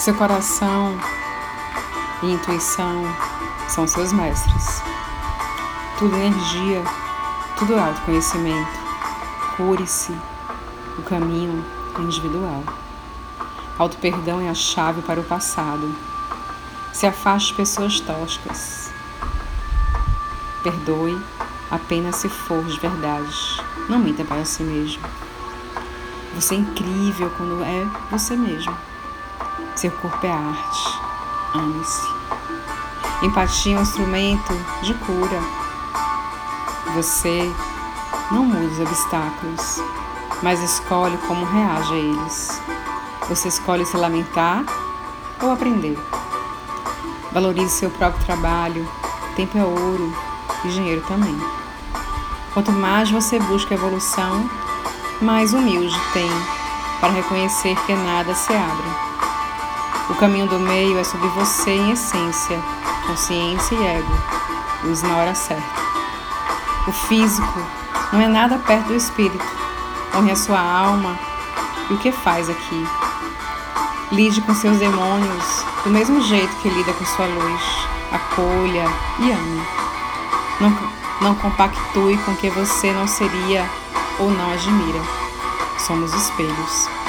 Seu coração e intuição são seus mestres. Tudo energia, tudo autoconhecimento. Cure-se. O caminho individual. Auto-perdão é a chave para o passado. Se afaste de pessoas tóxicas. Perdoe apenas se for de verdade. Não minta para si mesmo. Você é incrível quando é você mesmo. Seu corpo é arte. Ame-se. Empatia é um instrumento de cura. Você não muda os obstáculos, mas escolhe como reage a eles. Você escolhe se lamentar ou aprender. Valorize seu próprio trabalho. Tempo é ouro e dinheiro também. Quanto mais você busca evolução, mais humilde tem para reconhecer que nada se abre. O caminho do meio é sobre você em essência, consciência e ego. Use na hora certa. O físico não é nada perto do espírito. Honre a sua alma e o que faz aqui. Lide com seus demônios do mesmo jeito que lida com sua luz. Acolha e ame. Não, não compactue com o que você não seria ou não admira. Somos espelhos.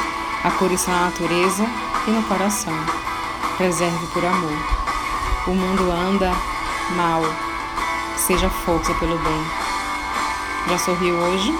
A cor está na natureza e no coração. Preserve por amor. O mundo anda mal. Seja força pelo bem. Já sorriu hoje?